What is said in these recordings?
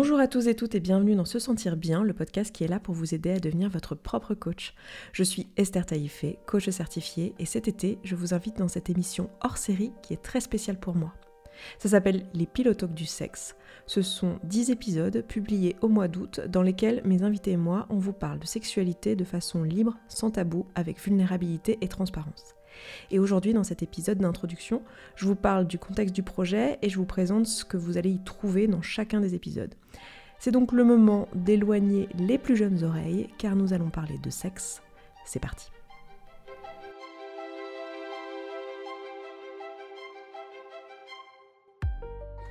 Bonjour à tous et toutes et bienvenue dans Se Sentir Bien, le podcast qui est là pour vous aider à devenir votre propre coach. Je suis Esther Taïfé, coach certifiée, et cet été, je vous invite dans cette émission hors série qui est très spéciale pour moi. Ça s'appelle Les pilotoques du sexe. Ce sont 10 épisodes publiés au mois d'août dans lesquels mes invités et moi, on vous parle de sexualité de façon libre, sans tabou, avec vulnérabilité et transparence. Et aujourd'hui, dans cet épisode d'introduction, je vous parle du contexte du projet et je vous présente ce que vous allez y trouver dans chacun des épisodes. C'est donc le moment d'éloigner les plus jeunes oreilles car nous allons parler de sexe. C'est parti.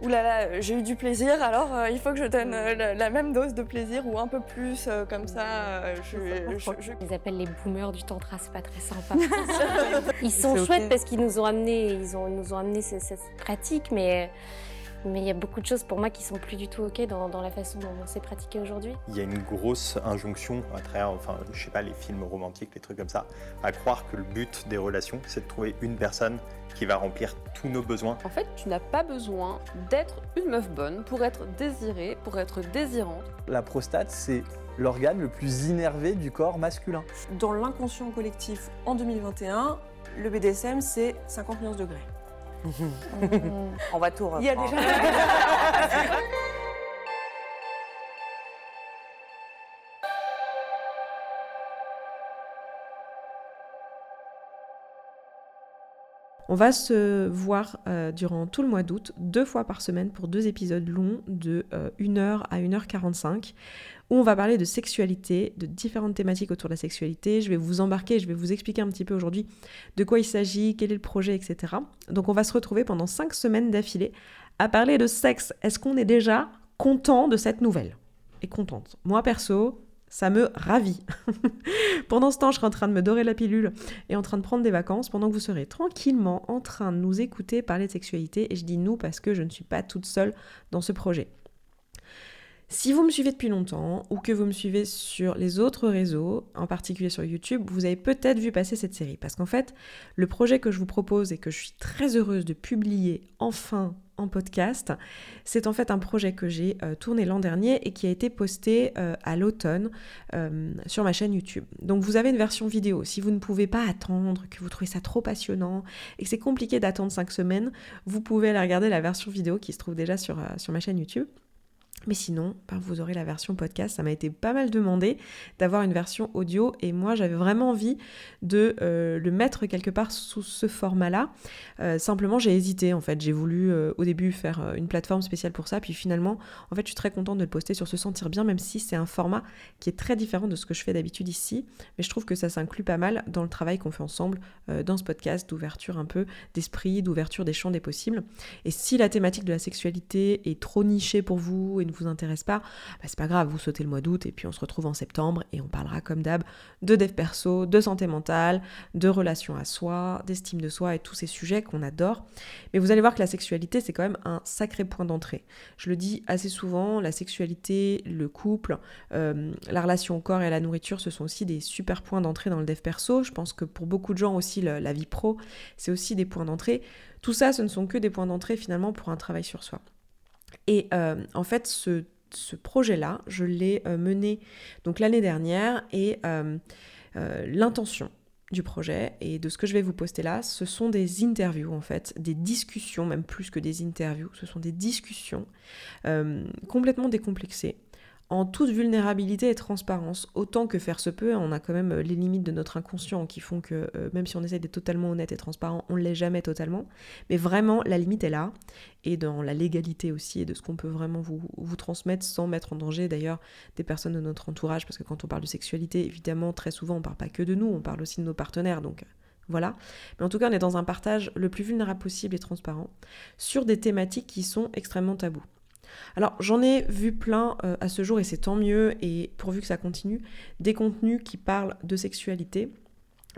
Ouh là là, j'ai eu du plaisir, alors euh, il faut que je donne euh, la, même dose de plaisir ou un peu plus, euh, comme ça. Je, Ils appellent les boomers du tantra, c'est pas très sympa. ils sont chouettes parce qu'ils nous ont amené, ils, ont, nous ont amené cette, cette pratique, mais mais il y a beaucoup de choses pour moi qui sont plus du tout ok dans, la façon dont on s'est pratiqué aujourd'hui. Il y a une grosse injonction à travers, enfin, je sais pas, les films romantiques, les trucs comme ça, à croire que le but des relations, c'est de trouver une personne qui va remplir tous nos besoins. En fait, tu n'as pas besoin d'être une meuf bonne pour être désirée, pour être désirante. La prostate, c'est l'organe le plus innervé du corps masculin. Dans l'inconscient collectif en 2021, le BDSM, c'est 50 millions de degrés. On va tout reprendre. Il y a déjà... On va se voir euh, durant tout le mois d'août, deux fois par semaine pour deux épisodes longs de 1h euh, à 1h45, où on va parler de sexualité, de différentes thématiques autour de la sexualité. Je vais vous embarquer, je vais vous expliquer un petit peu aujourd'hui de quoi il s'agit, quel est le projet, etc. Donc on va se retrouver pendant cinq semaines d'affilée à parler de sexe. Est-ce qu'on est déjà content de cette nouvelle? Et contente. Moi perso, ça me ravit. pendant ce temps, je serai en train de me dorer la pilule et en train de prendre des vacances pendant que vous serez tranquillement en train de nous écouter parler de sexualité. Et je dis nous parce que je ne suis pas toute seule dans ce projet. Si vous me suivez depuis longtemps ou que vous me suivez sur les autres réseaux, en particulier sur YouTube, vous avez peut-être vu passer cette série. Parce qu'en fait, le projet que je vous propose et que je suis très heureuse de publier enfin en podcast, c'est en fait un projet que j'ai euh, tourné l'an dernier et qui a été posté euh, à l'automne euh, sur ma chaîne YouTube. Donc vous avez une version vidéo. Si vous ne pouvez pas attendre, que vous trouvez ça trop passionnant et que c'est compliqué d'attendre 5 semaines, vous pouvez aller regarder la version vidéo qui se trouve déjà sur, sur ma chaîne YouTube. Mais sinon, ben, vous aurez la version podcast. Ça m'a été pas mal demandé d'avoir une version audio et moi j'avais vraiment envie de euh, le mettre quelque part sous ce format-là. Euh, simplement j'ai hésité en fait. J'ai voulu euh, au début faire une plateforme spéciale pour ça. Puis finalement, en fait je suis très contente de le poster sur Se Sentir Bien, même si c'est un format qui est très différent de ce que je fais d'habitude ici. Mais je trouve que ça s'inclut pas mal dans le travail qu'on fait ensemble dans ce podcast d'ouverture un peu d'esprit, d'ouverture des champs des possibles. Et si la thématique de la sexualité est trop nichée pour vous et ne vous intéresse pas, bah, c'est pas grave, vous sautez le mois d'août et puis on se retrouve en septembre et on parlera comme d'hab de dev perso, de santé mentale, de relations à soi, d'estime de soi et tous ces sujets qu'on adore. Mais vous allez voir que la sexualité, c'est quand même un sacré point d'entrée. Je le dis assez souvent, la sexualité, le couple, euh, la relation au corps et à la nourriture, ce sont aussi des super points d'entrée dans le dev perso. Je pense que pour beaucoup de gens aussi, la vie pro, c'est aussi des points d'entrée. Tout ça, ce ne sont que des points d'entrée finalement pour un travail sur soi. Et euh, en fait, ce, projet-là, je l'ai euh, mené donc l'année dernière et euh, l'intention du projet et de ce que je vais vous poster là, ce sont des interviews en fait, des discussions, même plus que des interviews, ce sont des discussions complètement décomplexées en toute vulnérabilité et transparence, autant que faire se peut, on a quand même euh, les limites de notre inconscient qui font que euh, même si on essaie d'être totalement honnête et transparent, on ne l'est jamais totalement. Mais vraiment, la limite est là, et dans la légalité aussi, et de ce qu'on peut vraiment vous, transmettre sans mettre en danger d'ailleurs des personnes de notre entourage, parce que quand on parle de sexualité, évidemment, très souvent, on ne parle pas que de nous, on parle aussi de nos partenaires, donc euh, voilà. Mais en tout cas, on est dans un partage le plus vulnérable possible et transparent sur des thématiques qui sont extrêmement tabous. Alors j'en ai vu plein euh, à ce jour et c'est tant mieux et pourvu que ça continue, des contenus qui parlent de sexualité.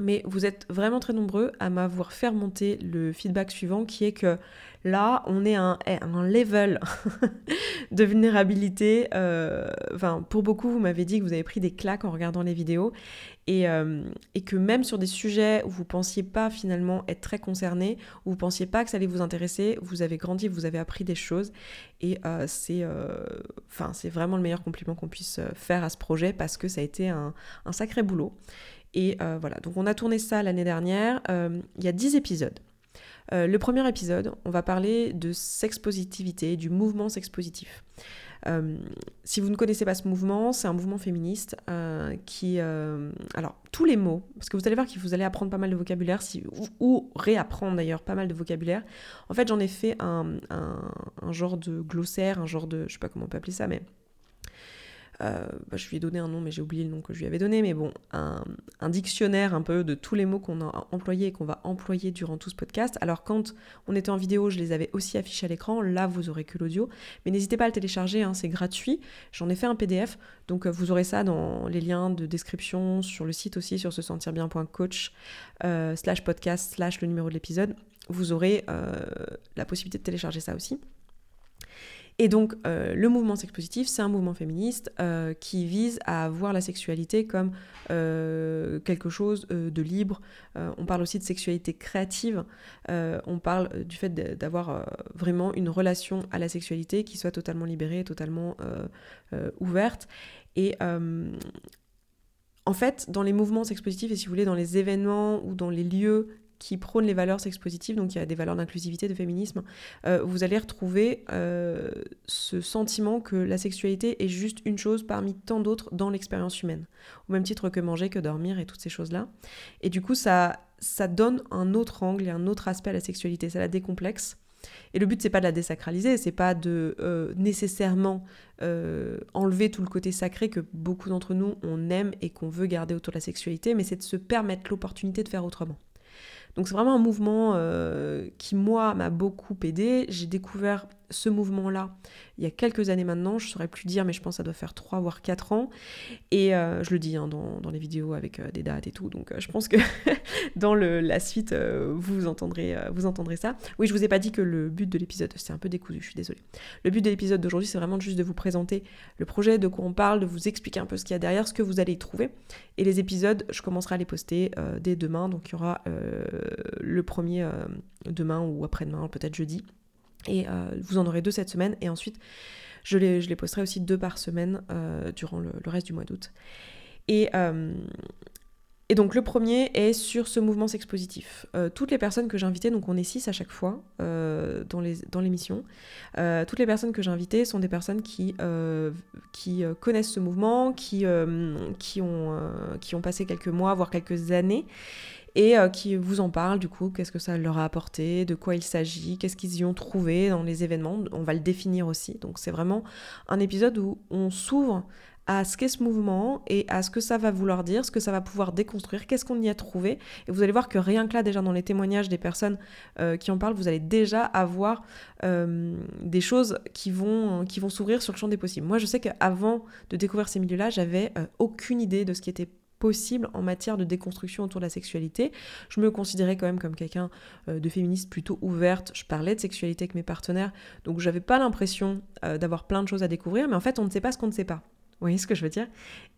Mais vous êtes vraiment très nombreux à m'avoir fait remonter le feedback suivant qui est que là, on est à un, level de vulnérabilité. Euh, pour beaucoup, vous m'avez dit que vous avez pris des claques en regardant les vidéos et, euh, que même sur des sujets où vous pensiez pas finalement être très concerné, où vous pensiez pas que ça allait vous intéresser, vous avez grandi, vous avez appris des choses et euh, c'est vraiment le meilleur compliment qu'on puisse faire à ce projet parce que ça a été un, sacré boulot. Et voilà, donc on a tourné ça l'année dernière. Il y a 10 épisodes. Euh, le premier épisode, on va parler de sexpositivité, du mouvement sexpositif. si vous ne connaissez pas ce mouvement, c'est un mouvement féministe qui... alors, tous les mots, parce que vous allez voir que vous allez apprendre pas mal de vocabulaire, ou, réapprendre d'ailleurs pas mal de vocabulaire. En fait, j'en ai fait un, un, genre de glossaire, un genre de... Je sais pas comment on peut appeler ça, mais euh, bah, je lui ai donné un nom, mais j'ai oublié le nom que je lui avais donné, mais bon, un, dictionnaire un peu de tous les mots qu'on a employés et qu'on va employer durant tout ce podcast. Alors quand on était en vidéo, je les avais aussi affichés à l'écran, là vous aurez que l'audio, mais n'hésitez pas à le télécharger, hein, c'est gratuit, j'en ai fait un PDF, donc euh, vous aurez ça dans les liens de description, sur le site aussi, sur se sentir bien.coach, euh, slash podcast, slash le numéro de l'épisode, vous aurez la possibilité de télécharger ça aussi. Et donc, euh, le mouvement sex positif, c'est un mouvement féministe euh, qui vise à voir la sexualité comme euh, quelque chose de libre. on parle aussi de sexualité créative. on parle du fait d'avoir vraiment une relation à la sexualité qui soit totalement libérée, totalement ouverte. Et en fait, dans les mouvements sex positifs, et si vous voulez, dans les événements ou dans les lieux qui prône les valeurs sex positives, donc il y a des valeurs d'inclusivité, de féminisme, euh, vous allez retrouver euh, ce sentiment que la sexualité est juste une chose parmi tant d'autres dans l'expérience humaine, au même titre que manger, que dormir et toutes ces choses-là. Et du coup, ça, ça donne un autre angle et un autre aspect à la sexualité, ça la décomplexe. Et le but, c'est pas de la désacraliser, c'est pas de euh, nécessairement enlever tout le côté sacré que beaucoup d'entre nous on aime et qu'on veut garder autour de la sexualité, mais c'est de se permettre l'opportunité de faire autrement. Donc c'est vraiment un mouvement euh, qui, moi, m'a beaucoup aidé. J'ai découvert ce mouvement-là il y a quelques années maintenant, je ne saurais plus dire, mais je pense que ça doit faire 3 voire 4 ans. Et euh, je le dis hein, dans, les vidéos avec euh, des dates et tout, donc je pense que dans la suite, vous, entendrez, vous entendrez ça. Oui, je vous ai pas dit que le but de l'épisode, c'est un peu décousu, je suis désolée. Le but de l'épisode d'aujourd'hui, c'est vraiment juste de vous présenter le projet, de quoi on parle, de vous expliquer un peu ce qu'il y a derrière, ce que vous allez trouver. Et les épisodes, je commencerai à les poster dès demain, donc il y aura le premier demain ou après-demain, peut-être jeudi. Et euh, vous en aurez deux cette semaine. Et ensuite, je les, je les posterai aussi deux par semaine euh, durant le, reste du mois d'août. Et, euh, et donc le premier est sur ce mouvement sexpositif. toutes les personnes que j'ai invitées, donc on est six à chaque fois dans, les, dans l'émission, toutes les personnes que j'ai invitées sont des personnes qui, qui connaissent ce mouvement, qui, qui, ont, qui ont passé quelques mois, voire quelques années, et euh, qui vous en parlent du coup, qu'est-ce que ça leur a apporté, de quoi il s'agit, qu'est-ce qu'ils y ont trouvé dans les événements, on va le définir aussi. Donc c'est vraiment un épisode où on s'ouvre à ce qu'est ce mouvement et à ce que ça va vouloir dire, ce que ça va pouvoir déconstruire, qu'est-ce qu'on y a trouvé. Et vous allez voir que rien que là, déjà dans les témoignages des personnes euh, qui en parlent, vous allez déjà avoir euh, des choses qui vont, qui s'ouvrir sur le champ des possibles. Moi, je sais qu'avant de découvrir ces milieux-là, j'avais aucune idée de ce qui était possible en matière de déconstruction autour de la sexualité. Je me considérais quand même comme quelqu'un euh, de féministe plutôt ouverte. Je parlais de sexualité avec mes partenaires, donc j'avais pas l'impression euh, d'avoir plein de choses à découvrir, mais en fait on ne sait pas ce qu'on ne sait pas. Vous voyez ce que je veux dire?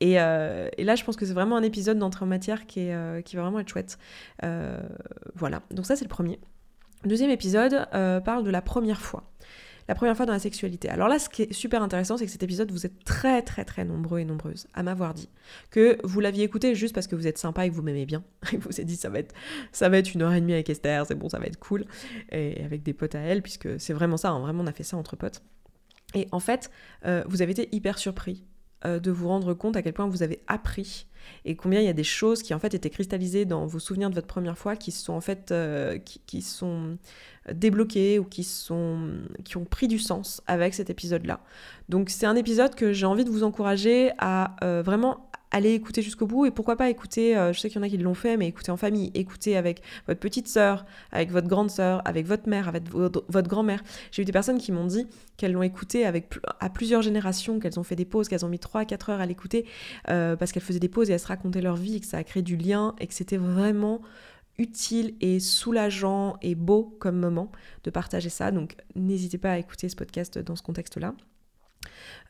Euh, et, là, je pense que c'est vraiment un épisode d'entrée en matière qui, va vraiment être chouette. voilà, donc ça c'est le premier. Deuxième épisode parle de la première fois la première fois dans la sexualité. Alors là, ce qui est super intéressant, c'est que cet épisode, vous êtes très très très nombreux et nombreuses à m'avoir dit que vous l'aviez écouté juste parce que vous êtes sympa et que vous m'aimez bien. Et vous vous êtes dit, ça va, être, ça va être une heure et demie avec Esther, c'est bon, ça va être cool. Et avec des potes à elle, puisque c'est vraiment ça, hein, vraiment on a fait ça entre potes. Et en fait, euh, vous avez été hyper surpris euh, de vous rendre compte à quel point vous avez appris et combien il y a des choses qui en fait étaient cristallisées dans vos souvenirs de votre première fois qui sont en fait euh, qui, sont débloquées ou qui sont qui ont pris du sens avec cet épisode là donc c'est un épisode que j'ai envie de vous encourager à euh, vraiment allez écouter jusqu'au bout et pourquoi pas écouter, euh, je sais qu'il y en a qui l'ont fait, mais écouter en famille, écouter avec votre petite sœur, avec votre grande sœur, avec votre mère, avec votre, grand-mère. J'ai eu des personnes qui m'ont dit qu'elles l'ont écouté avec, à plusieurs générations, qu'elles ont fait des pauses, qu'elles ont mis 3 à 4 heures à l'écouter euh, parce qu'elles faisaient des pauses et elles se racontaient leur vie et que ça a créé du lien et que c'était vraiment utile et soulageant et beau comme moment de partager ça. Donc n'hésitez pas à écouter ce podcast dans ce contexte-là.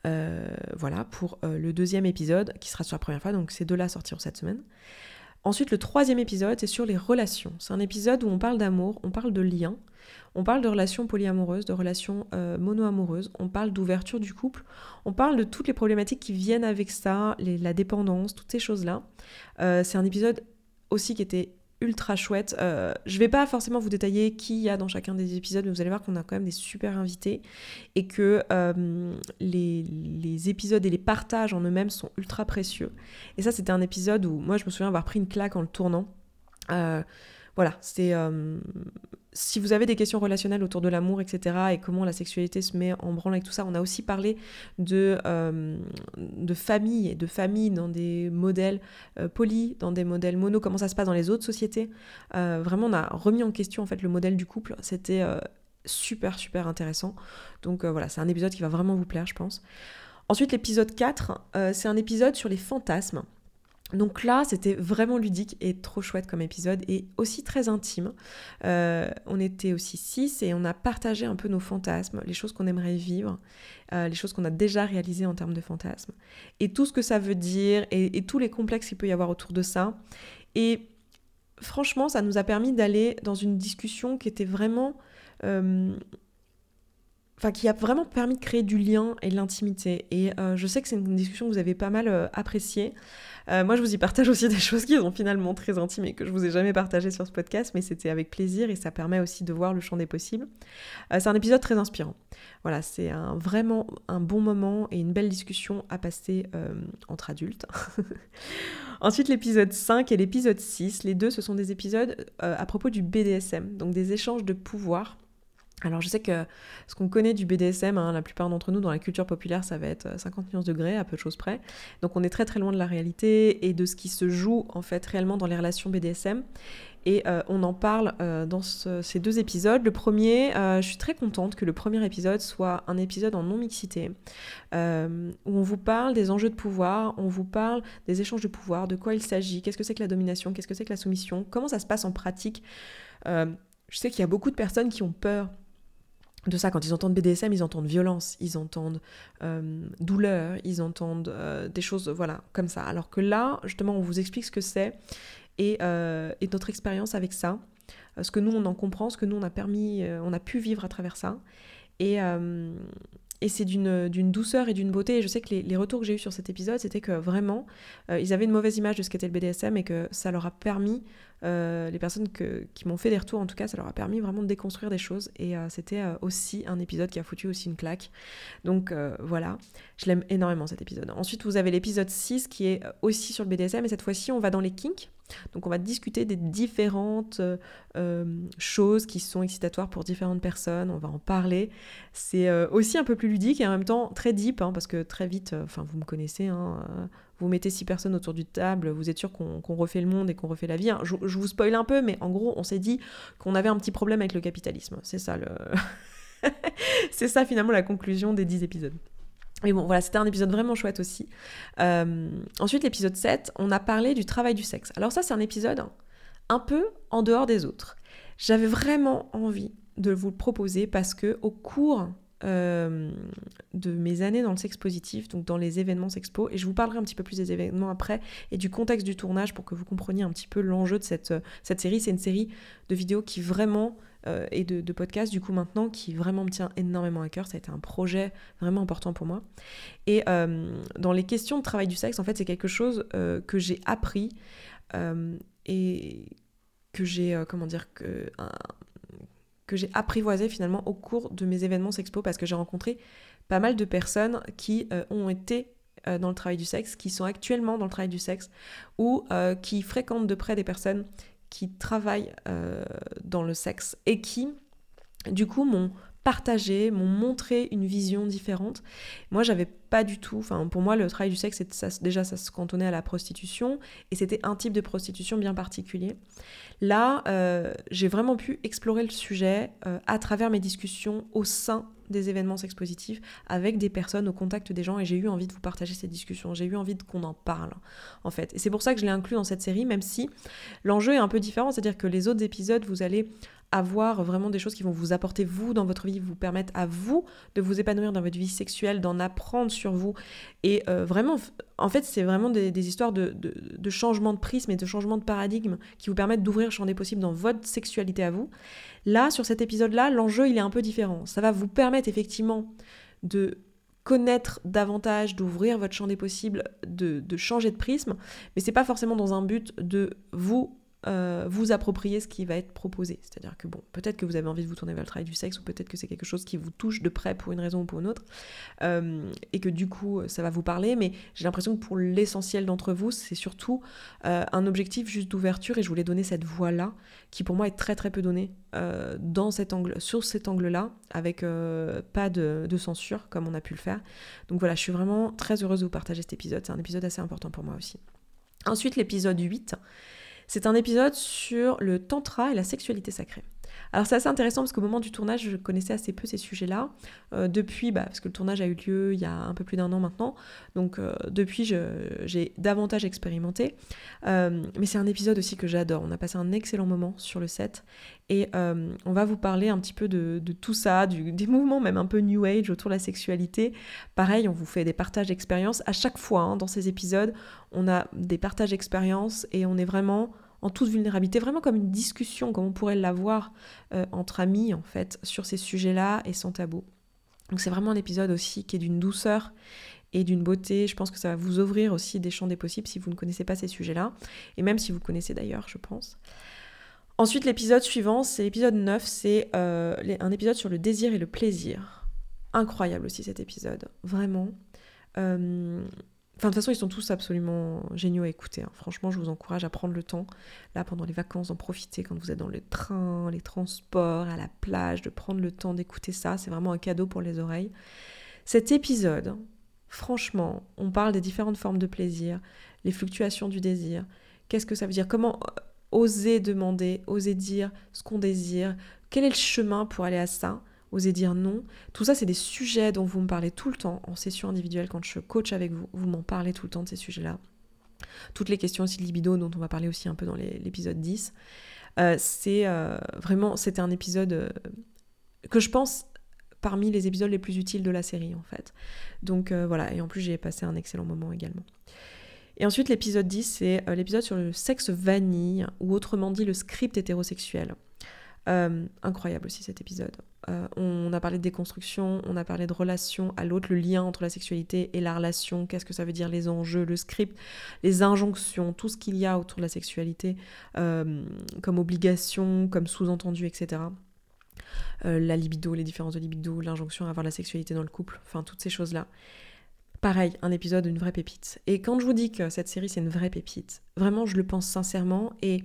Euh, voilà pour euh, le deuxième épisode qui sera sur la première fois, donc ces deux-là sortiront cette semaine. Ensuite, le troisième épisode, c'est sur les relations. C'est un épisode où on parle d'amour, on parle de lien, on parle de relations polyamoureuses, de relations euh, mono-amoureuses, on parle d'ouverture du couple, on parle de toutes les problématiques qui viennent avec ça, la dépendance, toutes ces choses-là. c'est un épisode aussi qui était ultra chouette. Euh, je vais pas forcément vous détailler qui y a dans chacun des épisodes, mais vous allez voir qu'on a quand même des super invités et que euh, les, épisodes et les partages en eux-mêmes sont ultra précieux. Et ça, c'était un épisode où moi, je me souviens avoir pris une claque en le tournant. Euh, voilà, c'est si vous avez des questions relationnelles autour de l'amour, etc., et comment la sexualité se met en branle avec tout ça, on a aussi parlé de, euh, famille et de famille dans des modèles euh, polis, dans des modèles mono, comment ça se passe dans les autres sociétés. Euh, vraiment, on a remis en question en fait le modèle du couple. C'était super, super intéressant. Donc voilà, c'est un épisode qui va vraiment vous plaire, je pense. Ensuite, l'épisode 4, c'est un épisode sur les fantasmes. Donc là, c'était vraiment ludique et trop chouette comme épisode et aussi très intime. Euh, on était aussi six et on a partagé un peu nos fantasmes, les choses qu'on aimerait vivre, euh, les choses qu'on a déjà réalisées en termes de fantasmes et tout ce que ça veut dire et, tous les complexes qu'il peut y avoir autour de ça. Et franchement, ça nous a permis d'aller dans une discussion qui était vraiment... Euh, enfin qui a vraiment permis de créer du lien et de l'intimité. Et je sais que c'est une discussion que vous avez pas mal appréciée. Euh, moi, je vous y partage aussi des choses qui sont finalement très intimes et que je vous ai jamais partagées sur ce podcast, mais c'était avec plaisir et ça permet aussi de voir le champ des possibles. Euh, c'est un épisode très inspirant. Voilà, c'est un, vraiment un bon moment et une belle discussion à passer euh, entre adultes. Ensuite, l'épisode 5 et l'épisode 6, les deux, ce sont des épisodes à propos du BDSM, donc des échanges de pouvoir alors je sais que ce qu'on connaît du BDSM, hein, la plupart d'entre nous dans la culture populaire, ça va être 50 euh, nuances degrés, à peu de choses près. Donc on est très très loin de la réalité et de ce qui se joue en fait réellement dans les relations BDSM. Et euh, on en parle euh, dans ces deux épisodes. Le premier, je suis très contente que le premier épisode soit un épisode en non-mixité, où on vous parle des enjeux de pouvoir, on vous parle des échanges de pouvoir, de quoi il s'agit, qu'est-ce que c'est que la domination, qu'est-ce que c'est que la soumission, comment ça se passe en pratique. je sais qu'il y a beaucoup de personnes qui ont peur de ça, quand ils entendent BDSM, ils entendent violence, ils entendent euh, douleur, ils entendent euh, des choses, voilà, comme ça. Alors que là, justement, on vous explique ce que c'est et, euh, et, notre expérience avec ça, ce que nous on en comprend, ce que nous on a permis, on a pu vivre à travers ça. Et, et c'est d'une douceur et d'une beauté. Et je sais que les, retours que j'ai eus sur cet épisode, c'était que vraiment, ils avaient une mauvaise image de ce qu'était le BDSM et que ça leur a permis euh, les personnes qui m'ont fait des retours, en tout cas, ça leur a permis vraiment de déconstruire des choses. Et euh, c'était euh, aussi un épisode qui a foutu aussi une claque. Donc voilà, je l'aime énormément cet épisode. Ensuite, vous avez l'épisode 6 qui est aussi sur le BDSM. Et cette fois-ci, on va dans les kinks. Donc on va discuter des différentes choses qui sont excitatoires pour différentes personnes, on va en parler. C'est aussi un peu plus ludique et en même temps très deep, hein, parce que très vite, enfin vous me connaissez, hein, vous mettez six personnes autour du table, vous êtes sûr qu'on refait le monde et qu'on refait la vie. Hein. Je, vous spoil un peu, mais en gros, on s'est dit qu'on avait un petit problème avec le capitalisme. C'est ça finalement la conclusion des dix épisodes. Mais bon, voilà, c'était un épisode vraiment chouette aussi. Euh, ensuite, l'épisode 7, on a parlé du travail du sexe. Alors ça, c'est un épisode un peu en dehors des autres. J'avais vraiment envie de vous le proposer parce que au cours euh, de mes années dans le sexe positif, donc dans les événements sexpo, et je vous parlerai un petit peu plus des événements après et du contexte du tournage pour que vous compreniez un petit peu l'enjeu de cette, cette série. C'est une série de vidéos qui vraiment euh, et de, podcasts du coup maintenant qui vraiment me tient énormément à cœur. Ça a été un projet vraiment important pour moi. Et euh, dans les questions de travail du sexe, en fait, c'est quelque chose que j'ai appris et que j'ai comment dire que que j'ai apprivoisé finalement au cours de mes événements Sexpo parce que j'ai rencontré pas mal de personnes qui euh, ont été euh, dans le travail du sexe, qui sont actuellement dans le travail du sexe ou euh, qui fréquentent de près des personnes qui travaillent dans le sexe et qui du coup m'ont partagé, m'ont montré une vision différente. Moi, j'avais pas du tout, enfin pour moi, le travail du sexe, déjà, ça se cantonnait à la prostitution, et c'était un type de prostitution bien particulier. Là, euh, j'ai vraiment pu explorer le sujet euh, à travers mes discussions au sein des événements sexpositifs avec des personnes au contact des gens et j'ai eu envie de vous partager ces discussions, j'ai eu envie qu'on en parle en fait. Et c'est pour ça que je l'ai inclus dans cette série, même si l'enjeu est un peu différent, c'est-à-dire que les autres épisodes, vous allez avoir vraiment des choses qui vont vous apporter vous dans votre vie, vous permettre à vous de vous épanouir dans votre vie sexuelle, d'en apprendre sur vous. Et euh, vraiment, en fait, c'est vraiment des, histoires de, de, changement de prisme et de changement de paradigme qui vous permettent d'ouvrir le champ des possibles dans votre sexualité à vous. Là, sur cet épisode-là, l'enjeu, il est un peu différent. Ça va vous permettre effectivement de connaître davantage, d'ouvrir votre champ des possibles, de, de changer de prisme, mais c'est pas forcément dans un but de vous euh, vous approprier ce qui va être proposé. C'est-à-dire que, bon, peut-être que vous avez envie de vous tourner vers le travail du sexe, ou peut-être que c'est quelque chose qui vous touche de près pour une raison ou pour une autre, euh, et que du coup, ça va vous parler, mais j'ai l'impression que pour l'essentiel d'entre vous, c'est surtout euh, un objectif juste d'ouverture, et je voulais donner cette voix-là, qui pour moi est très très peu donnée dans cet angle, sur cet angle-là, avec pas de, de, censure, comme on a pu le faire. Donc voilà, je suis vraiment très heureuse de vous partager cet épisode, c'est un épisode assez important pour moi aussi. Ensuite, l'épisode 8, c'est un épisode sur le tantra et la sexualité sacrée. Alors c'est assez intéressant parce qu'au moment du tournage, je connaissais assez peu ces sujets-là. Euh, depuis, bah, parce que le tournage a eu lieu il y a un peu plus d'un an maintenant, donc euh, depuis j'ai davantage expérimenté. Euh, mais c'est un épisode aussi que j'adore. On a passé un excellent moment sur le set et on va vous parler un petit peu de, tout ça, des mouvements même un peu New Age autour de la sexualité. Pareil, on vous fait des partages d'expériences. À chaque fois, hein, dans ces épisodes, on a des partages d'expériences et on est vraiment en toute vulnérabilité, vraiment comme une discussion, comme on pourrait l'avoir euh, entre amis en fait, sur ces sujets-là et sans tabou. Donc c'est vraiment un épisode aussi qui est d'une douceur et d'une beauté. Je pense que ça va vous ouvrir aussi des champs des possibles si vous ne connaissez pas ces sujets-là, et même si vous connaissez d'ailleurs, je pense. Ensuite, l'épisode suivant, c'est l'épisode 9, c'est euh, un épisode sur le désir et le plaisir. Incroyable aussi cet épisode, vraiment. Euh, Enfin, de toute façon, ils sont tous absolument géniaux à écouter. Hein. Franchement, je vous encourage à prendre le temps, là, pendant les vacances, d'en profiter quand vous êtes dans le train, les transports, à la plage, de prendre le temps d'écouter ça. C'est vraiment un cadeau pour les oreilles. Cet épisode, franchement, on parle des différentes formes de plaisir, les fluctuations du désir. Qu'est-ce que ça veut dire? Comment euh, oser demander, oser dire ce qu'on désire? Quel est le chemin pour aller à ça? Oser dire non. Tout ça, c'est des sujets dont vous me parlez tout le temps en session individuelle quand je coach avec vous. Vous m'en parlez tout le temps de ces sujets-là. Toutes les questions aussi de libido dont on va parler aussi un peu dans l'épisode 10. Euh, c'est euh, vraiment, c'était un épisode euh, que je pense parmi les épisodes les plus utiles de la série en fait. Donc voilà, et en plus j'ai passé un excellent moment également. Et ensuite l'épisode 10, c'est l'épisode sur le sexe vanille, ou autrement dit le script hétérosexuel. Incroyable aussi cet épisode. Euh, on a parlé de déconstruction, on a parlé de relation à l'autre, le lien entre la sexualité et la relation, qu'est-ce que ça veut dire, les enjeux, le script, les injonctions, tout ce qu'il y a autour de la sexualité, euh, comme obligation, comme sous-entendu, etc. Euh, la libido, les différences de libido, l'injonction à avoir la sexualité dans le couple, enfin toutes ces choses-là. Pareil, un épisode, une vraie pépite. Et quand je vous dis que cette série c'est une vraie pépite, vraiment je le pense sincèrement et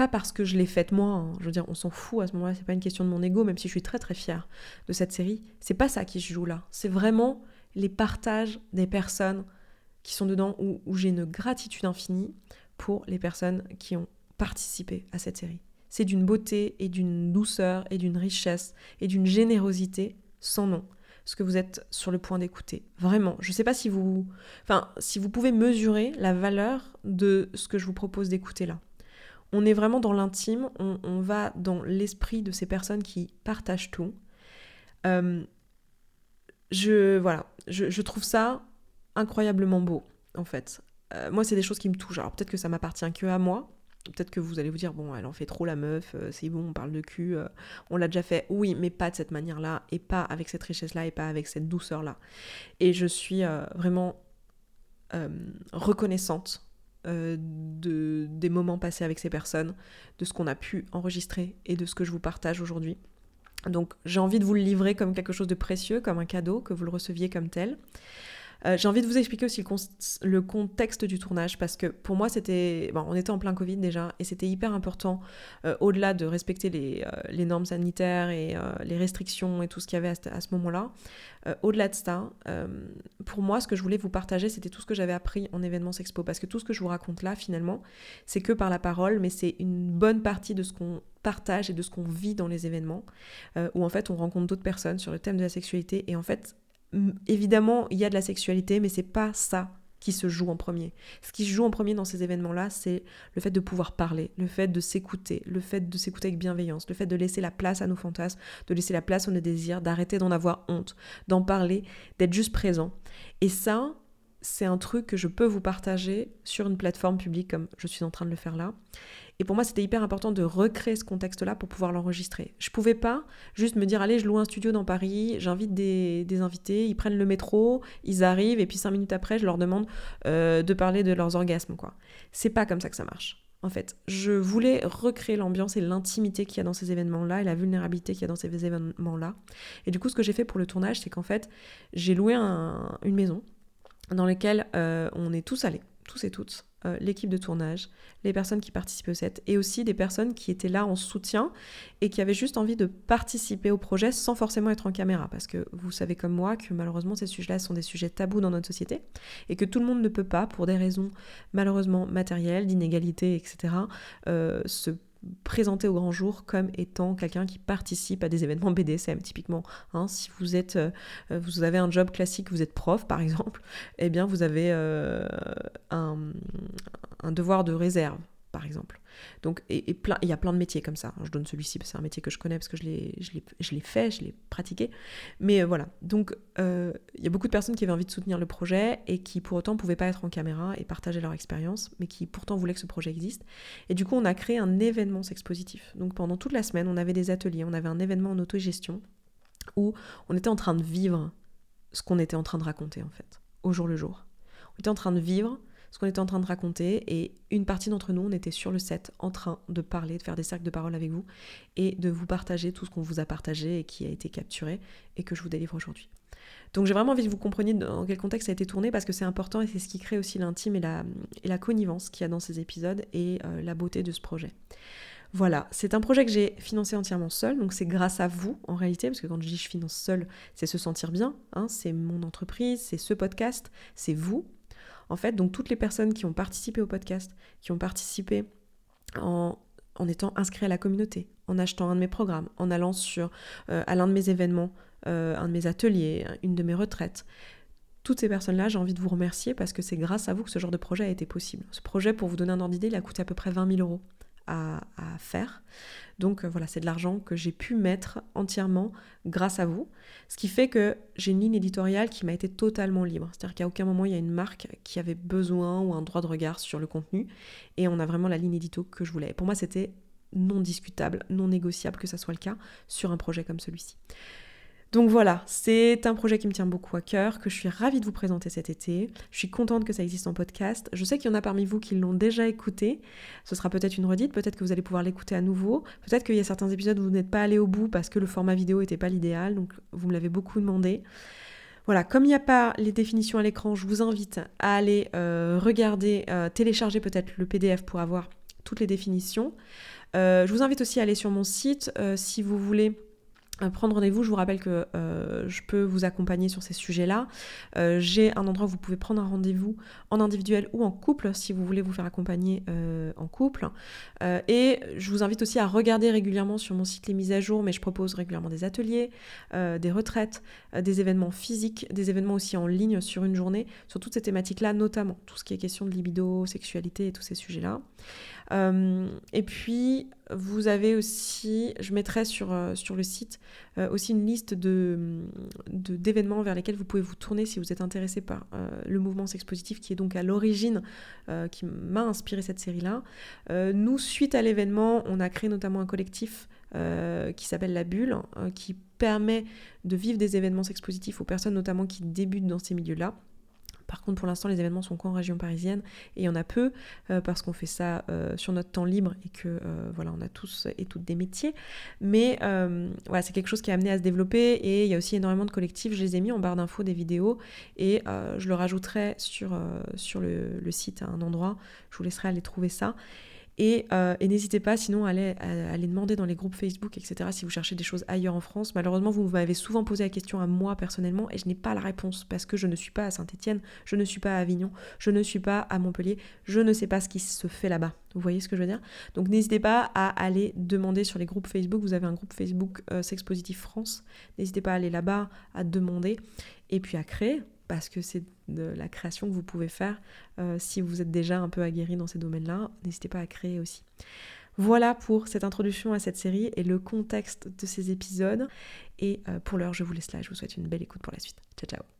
pas parce que je l'ai faite moi, hein. je veux dire, on s'en fout à ce moment-là, c'est pas une question de mon ego, même si je suis très très fière de cette série. C'est pas ça qui se joue là. C'est vraiment les partages des personnes qui sont dedans où, j'ai une gratitude infinie pour les personnes qui ont participé à cette série. C'est d'une beauté et d'une douceur et d'une richesse et d'une générosité sans nom ce que vous êtes sur le point d'écouter. Vraiment, je ne sais pas si vous, enfin, si vous pouvez mesurer la valeur de ce que je vous propose d'écouter là on est vraiment dans l'intime, on, va dans l'esprit de ces personnes qui partagent tout. Euh, je, voilà, je, trouve ça incroyablement beau, en fait. Euh, moi, c'est des choses qui me touchent. Alors peut-être que ça m'appartient que à moi. Peut-être que vous allez vous dire, bon, elle en fait trop la meuf, euh, c'est bon, on parle de cul, on l'a déjà fait. Oui, mais pas de cette manière-là, et pas avec cette richesse-là, et pas avec cette douceur-là. Et je suis vraiment reconnaissante euh, de, des moments passés avec ces personnes, de ce qu'on a pu enregistrer et de ce que je vous partage aujourd'hui. Donc j'ai envie de vous le livrer comme quelque chose de précieux, comme un cadeau, que vous le receviez comme tel. Euh, j'ai envie de vous expliquer aussi le, contexte du tournage parce que pour moi, c'était. Bon, on était en plein Covid déjà et c'était hyper important, euh, au-delà de respecter les, les, normes sanitaires et les restrictions et tout ce qu'il y avait à, ce moment-là. au-delà de ça, pour moi, ce que je voulais vous partager, c'était tout ce que j'avais appris en événements Expo parce que tout ce que je vous raconte là, finalement, c'est que par la parole, mais c'est une bonne partie de ce qu'on partage et de ce qu'on vit dans les événements, où en fait on rencontre d'autres personnes sur le thème de la sexualité et en fait évidemment, il y a de la sexualité, mais c'est pas ça qui se joue en premier. Ce qui se joue en premier dans ces événements-là, c'est le fait de pouvoir parler, le fait de s'écouter, le fait de s'écouter avec bienveillance, le fait de laisser la place à nos fantasmes, de laisser la place à nos désirs, d'arrêter d'en avoir honte, d'en parler, d'être juste présent. Et ça, c'est un truc que je peux vous partager sur une plateforme publique comme je suis en train de le faire là. Et pour moi, c'était hyper important de recréer ce contexte-là pour pouvoir l'enregistrer. Je pouvais pas juste me dire, allez, je loue un studio dans Paris, j'invite des, invités, ils prennent le métro, ils arrivent, et puis cinq minutes après, je leur demande euh, de parler de leurs orgasmes, quoi. C'est pas comme ça que ça marche. En fait, je voulais recréer l'ambiance et l'intimité qu'il y a dans ces événements-là et la vulnérabilité qu'il y a dans ces événements-là. Et du coup, ce que j'ai fait pour le tournage, c'est qu'en fait, j'ai loué une maison dans laquelle euh, on est tous allés, tous et toutes, euh, l'équipe de tournage, les personnes qui participaient au set et aussi des personnes qui étaient là en soutien et qui avaient juste envie de participer au projet sans forcément être en caméra. Parce que vous savez comme moi que malheureusement ces sujets-là sont des sujets tabous dans notre société et que tout le monde ne peut pas, pour des raisons malheureusement matérielles, d'inégalité, etc., euh, se présenter au grand jour comme étant quelqu'un qui participe à des événements BDSM typiquement. Hein. si vous êtes, euh, vous avez un job classique, vous êtes prof par exemple, eh bien vous avez euh, un, devoir de réserve par exemple. Donc, et, plein, il y a plein de métiers comme ça. Je donne celui-ci parce c'est un métier que je connais parce que je l'ai, fait, je l'ai pratiqué. Mais euh, voilà. Donc, euh, il y a beaucoup de personnes qui avaient envie de soutenir le projet et qui pour autant ne pouvaient pas être en caméra et partager leur expérience, mais qui pourtant voulaient que ce projet existe. Et du coup, on a créé un événement expositif. Donc, pendant toute la semaine, on avait des ateliers, on avait un événement en autogestion où on était en train de vivre ce qu'on était en train de raconter en fait, au jour le jour. On était en train de vivre ce qu'on était en train de raconter. Et une partie d'entre nous, on était sur le set en train de parler, de faire des cercles de parole avec vous et de vous partager tout ce qu'on vous a partagé et qui a été capturé et que je vous délivre aujourd'hui. Donc j'ai vraiment envie que vous compreniez dans quel contexte ça a été tourné parce que c'est important et c'est ce qui crée aussi l'intime et la, connivence qu'il y a dans ces épisodes et euh, la beauté de ce projet. Voilà, c'est un projet que j'ai financé entièrement seul, donc c'est grâce à vous en réalité, parce que quand je dis je finance seul, c'est se sentir bien, hein, c'est mon entreprise, c'est ce podcast, c'est vous, en fait, donc toutes les personnes qui ont participé au podcast, qui ont participé en, étant inscrits à la communauté, en achetant un de mes programmes, en allant sur euh, à l'un de mes événements, euh, un de mes ateliers, une de mes retraites. Toutes ces personnes-là, j'ai envie de vous remercier parce que c'est grâce à vous que ce genre de projet a été possible. Ce projet, pour vous donner un ordre d'idée, il a coûté à peu près 20 000 euros à, faire. Donc euh, voilà, c'est de l'argent que j'ai pu mettre entièrement grâce à vous. Ce qui fait que j'ai une ligne éditoriale qui m'a été totalement libre. C'est-à-dire qu'à aucun moment il y a une marque qui avait besoin ou un droit de regard sur le contenu. Et on a vraiment la ligne édito que je voulais. pour moi, c'était non discutable, non négociable que ça soit le cas sur un projet comme celui-ci. Donc voilà, c'est un projet qui me tient beaucoup à cœur, que je suis ravie de vous présenter cet été. Je suis contente que ça existe en podcast. Je sais qu'il y en a parmi vous qui l'ont déjà écouté. Ce sera peut-être une redite, peut-être que vous allez pouvoir l'écouter à nouveau. Peut-être qu'il y a certains épisodes où vous n'êtes pas allé au bout parce que le format vidéo n'était pas l'idéal, donc vous me l'avez beaucoup demandé. Voilà, comme il n'y a pas les définitions à l'écran, je vous invite à aller euh, regarder, euh, télécharger peut-être le PDF pour avoir toutes les définitions. Euh, je vous invite aussi à aller sur mon site si vous voulez prendre rendez-vous. Je vous rappelle que euh, je peux vous accompagner sur ces sujets-là. Euh, j'ai un endroit où vous pouvez prendre un rendez-vous en individuel ou en couple si vous voulez vous faire accompagner euh, en couple. et je vous invite aussi à regarder régulièrement sur mon site les mises à jour, mais je propose régulièrement des ateliers, des retraites, des événements physiques, des événements aussi en ligne sur une journée, sur toutes ces thématiques-là, notamment tout ce qui est question de libido, sexualité et tous ces sujets-là. Euh, et puis, vous avez aussi, je mettrai sur, euh, sur le site euh, aussi une liste de, d'événements vers lesquels vous pouvez vous tourner si vous êtes intéressé par le mouvement sexpositif qui est donc à l'origine, qui m'a inspiré cette série-là. nous, suite à l'événement, on a créé notamment un collectif qui s'appelle La Bulle, qui permet de vivre des événements sexpositifs aux personnes notamment qui débutent dans ces milieux-là Par contre, pour l'instant, les événements sont qu'en région parisienne et il y en a peu euh, parce qu'on fait ça euh, sur notre temps libre et que euh, voilà, on a tous et toutes des métiers. Mais voilà, c'est quelque chose qui est amené à se développer et il y a aussi énormément de collectifs. Je les ai mis en barre d'infos des vidéos et je le rajouterai sur, le, site à un endroit. Je vous laisserai aller trouver ça. Euh, et, n'hésitez pas sinon à aller, demander dans les groupes Facebook, etc. si vous cherchez des choses ailleurs en France. Malheureusement, vous m'avez souvent posé la question à moi personnellement et je n'ai pas la réponse parce que je ne suis pas à Saint-Étienne, je ne suis pas à Avignon, je ne suis pas à Montpellier, je ne sais pas ce qui se fait là-bas. Vous voyez ce que je veux dire? Donc n'hésitez pas à aller demander sur les groupes Facebook. Vous avez un groupe Facebook euh, Sex Positif France. N'hésitez pas à aller là-bas, à demander et puis à créer parce que c'est de la création que vous pouvez faire euh, si vous êtes déjà un peu aguerri dans ces domaines-là. N'hésitez pas à créer aussi. Voilà pour cette introduction à cette série et le contexte de ces épisodes. Et euh, pour l'heure, je vous laisse là. Je vous souhaite une belle écoute pour la suite. Ciao, ciao.